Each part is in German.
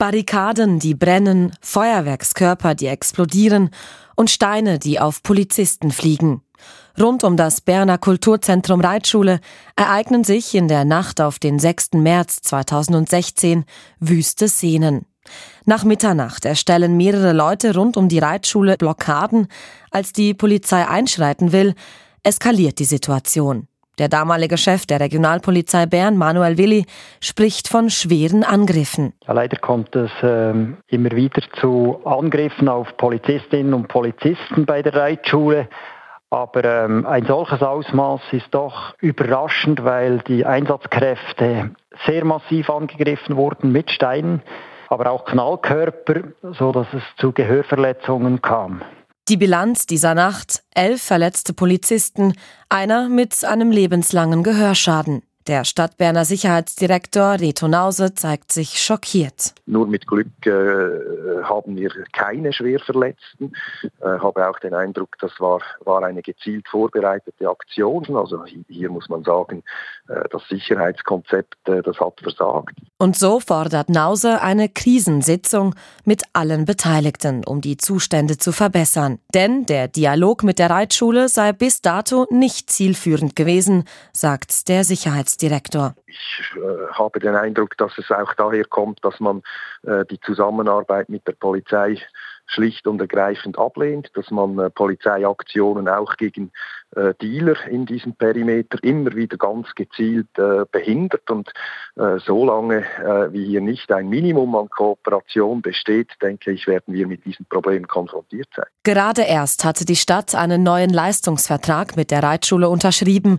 Barrikaden, die brennen, Feuerwerkskörper, die explodieren und Steine, die auf Polizisten fliegen. Rund um das Berner Kulturzentrum Reitschule ereignen sich in der Nacht auf den 6. März 2016 wüste Szenen. Nach Mitternacht erstellen mehrere Leute rund um die Reitschule Blockaden. Als die Polizei einschreiten will, eskaliert die Situation. Der damalige Chef der Regionalpolizei Bern, Manuel Willi, spricht von schweren Angriffen. Ja, leider kommt es ähm, immer wieder zu Angriffen auf Polizistinnen und Polizisten bei der Reitschule. Aber ähm, ein solches Ausmaß ist doch überraschend, weil die Einsatzkräfte sehr massiv angegriffen wurden mit Steinen, aber auch Knallkörper, so dass es zu Gehörverletzungen kam. Die Bilanz dieser Nacht, elf verletzte Polizisten, einer mit einem lebenslangen Gehörschaden. Der Stadtberner Sicherheitsdirektor Reto Nause zeigt sich schockiert. Nur mit Glück äh, haben wir keine Schwerverletzten. Ich äh, habe auch den Eindruck, das war, war eine gezielt vorbereitete Aktion. Also hier muss man sagen, äh, das Sicherheitskonzept, äh, das hat versagt. Und so fordert Nause eine Krisensitzung mit allen Beteiligten, um die Zustände zu verbessern. Denn der Dialog mit der Reitschule sei bis dato nicht zielführend gewesen, sagt der Sicherheitsdirektor. Ich äh, habe den Eindruck, dass es auch daher kommt, dass man äh, die Zusammenarbeit mit der Polizei schlicht und ergreifend ablehnt, dass man äh, Polizeiaktionen auch gegen äh, Dealer in diesem Perimeter immer wieder ganz gezielt äh, behindert. Und äh, solange äh, wie hier nicht ein Minimum an Kooperation besteht, denke ich, werden wir mit diesem Problem konfrontiert sein. Gerade erst hatte die Stadt einen neuen Leistungsvertrag mit der Reitschule unterschrieben.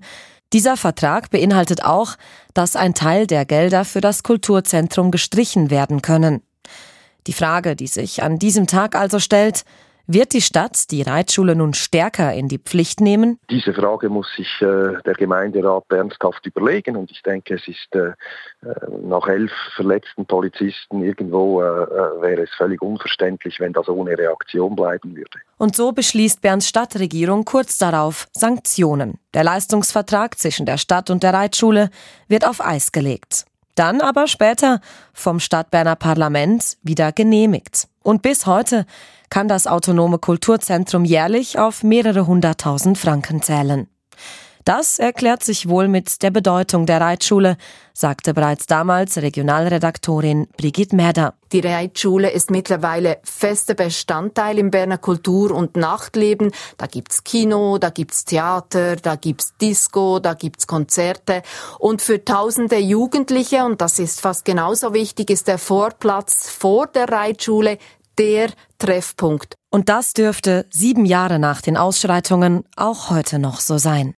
Dieser Vertrag beinhaltet auch, dass ein Teil der Gelder für das Kulturzentrum gestrichen werden können. Die Frage, die sich an diesem Tag also stellt, wird die Stadt die Reitschule nun stärker in die Pflicht nehmen? Diese Frage muss sich äh, der Gemeinderat ernsthaft überlegen und ich denke, es ist äh, äh nach elf verletzten Polizisten irgendwo äh, äh, wäre es völlig unverständlich, wenn das ohne Reaktion bleiben würde. Und so beschließt Berns Stadtregierung kurz darauf Sanktionen. Der Leistungsvertrag zwischen der Stadt und der Reitschule wird auf Eis gelegt dann aber später vom Stadtberner Parlament wieder genehmigt. Und bis heute kann das autonome Kulturzentrum jährlich auf mehrere hunderttausend Franken zählen. Das erklärt sich wohl mit der Bedeutung der Reitschule, sagte bereits damals Regionalredaktorin Brigitte Merder. Die Reitschule ist mittlerweile fester Bestandteil im Berner Kultur- und Nachtleben. Da gibt's Kino, da gibt's Theater, da gibt's Disco, da gibt's Konzerte. Und für tausende Jugendliche, und das ist fast genauso wichtig, ist der Vorplatz vor der Reitschule der Treffpunkt. Und das dürfte sieben Jahre nach den Ausschreitungen auch heute noch so sein.